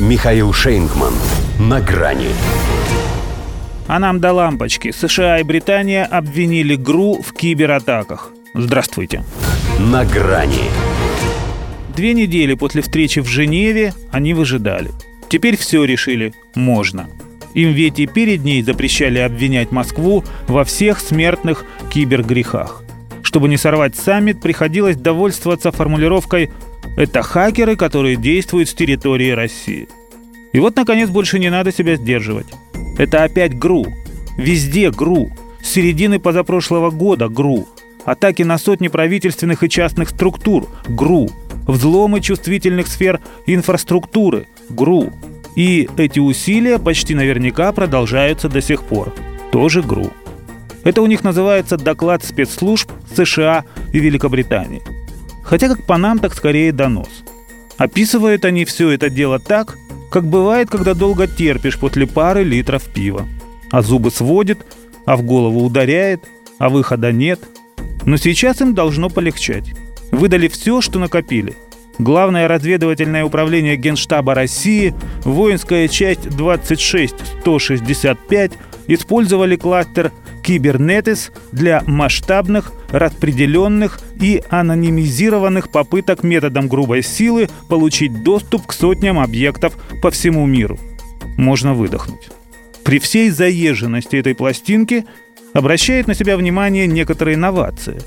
Михаил Шейнгман. На грани. А нам до лампочки. США и Британия обвинили ГРУ в кибератаках. Здравствуйте. На грани. Две недели после встречи в Женеве они выжидали. Теперь все решили. Можно. Им ведь и перед ней запрещали обвинять Москву во всех смертных кибергрехах. Чтобы не сорвать саммит, приходилось довольствоваться формулировкой «это хакеры, которые действуют с территории России». И вот, наконец, больше не надо себя сдерживать. Это опять ГРУ. Везде ГРУ. С середины позапрошлого года ГРУ. Атаки на сотни правительственных и частных структур – ГРУ. Взломы чувствительных сфер инфраструктуры – ГРУ. И эти усилия почти наверняка продолжаются до сих пор. Тоже ГРУ. Это у них называется доклад спецслужб США и Великобритании. Хотя как по нам, так скорее донос. Описывают они все это дело так, как бывает, когда долго терпишь после пары литров пива. А зубы сводит, а в голову ударяет, а выхода нет. Но сейчас им должно полегчать. Выдали все, что накопили. Главное разведывательное управление Генштаба России, воинская часть 26165 использовали кластер Кибернетис для масштабных, распределенных и анонимизированных попыток методом грубой силы получить доступ к сотням объектов по всему миру. Можно выдохнуть. При всей заезженности этой пластинки обращает на себя внимание некоторые инновации.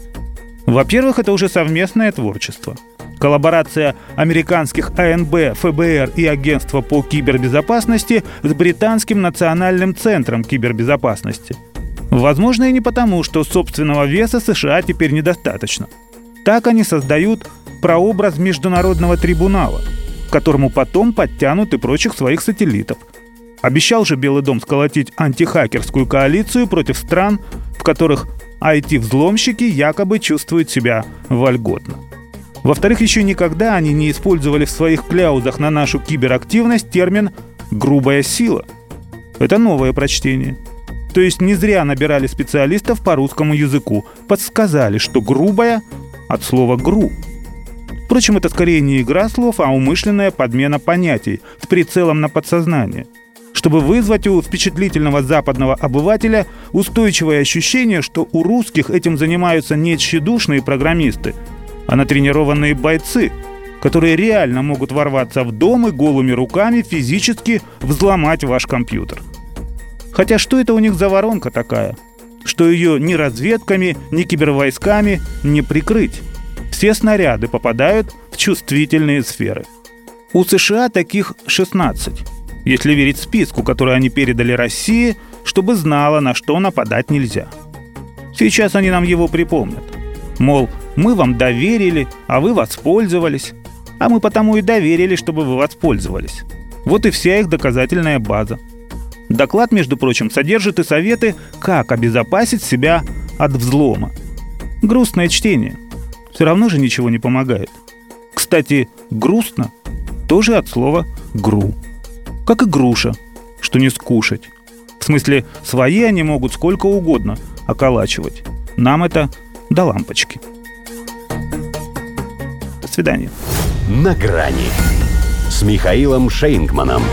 Во-первых, это уже совместное творчество. Коллаборация американских АНБ, ФБР и Агентства по кибербезопасности с Британским национальным центром кибербезопасности – Возможно, и не потому, что собственного веса США теперь недостаточно. Так они создают прообраз международного трибунала, к которому потом подтянут и прочих своих сателлитов. Обещал же Белый дом сколотить антихакерскую коалицию против стран, в которых IT-взломщики якобы чувствуют себя вольготно. Во-вторых, еще никогда они не использовали в своих кляузах на нашу киберактивность термин «грубая сила». Это новое прочтение – то есть не зря набирали специалистов по русскому языку. Подсказали, что грубая от слова «гру». Впрочем, это скорее не игра слов, а умышленная подмена понятий с прицелом на подсознание. Чтобы вызвать у впечатлительного западного обывателя устойчивое ощущение, что у русских этим занимаются не тщедушные программисты, а натренированные бойцы, которые реально могут ворваться в дом и голыми руками физически взломать ваш компьютер – Хотя что это у них за воронка такая? Что ее ни разведками, ни кибервойсками не прикрыть. Все снаряды попадают в чувствительные сферы. У США таких 16, если верить списку, который они передали России, чтобы знала, на что нападать нельзя. Сейчас они нам его припомнят. Мол, мы вам доверили, а вы воспользовались. А мы потому и доверили, чтобы вы воспользовались. Вот и вся их доказательная база – Доклад, между прочим, содержит и советы, как обезопасить себя от взлома. Грустное чтение. Все равно же ничего не помогает. Кстати, грустно тоже от слова «гру». Как и груша, что не скушать. В смысле, свои они могут сколько угодно околачивать. Нам это до лампочки. До свидания. На грани с Михаилом Шейнгманом.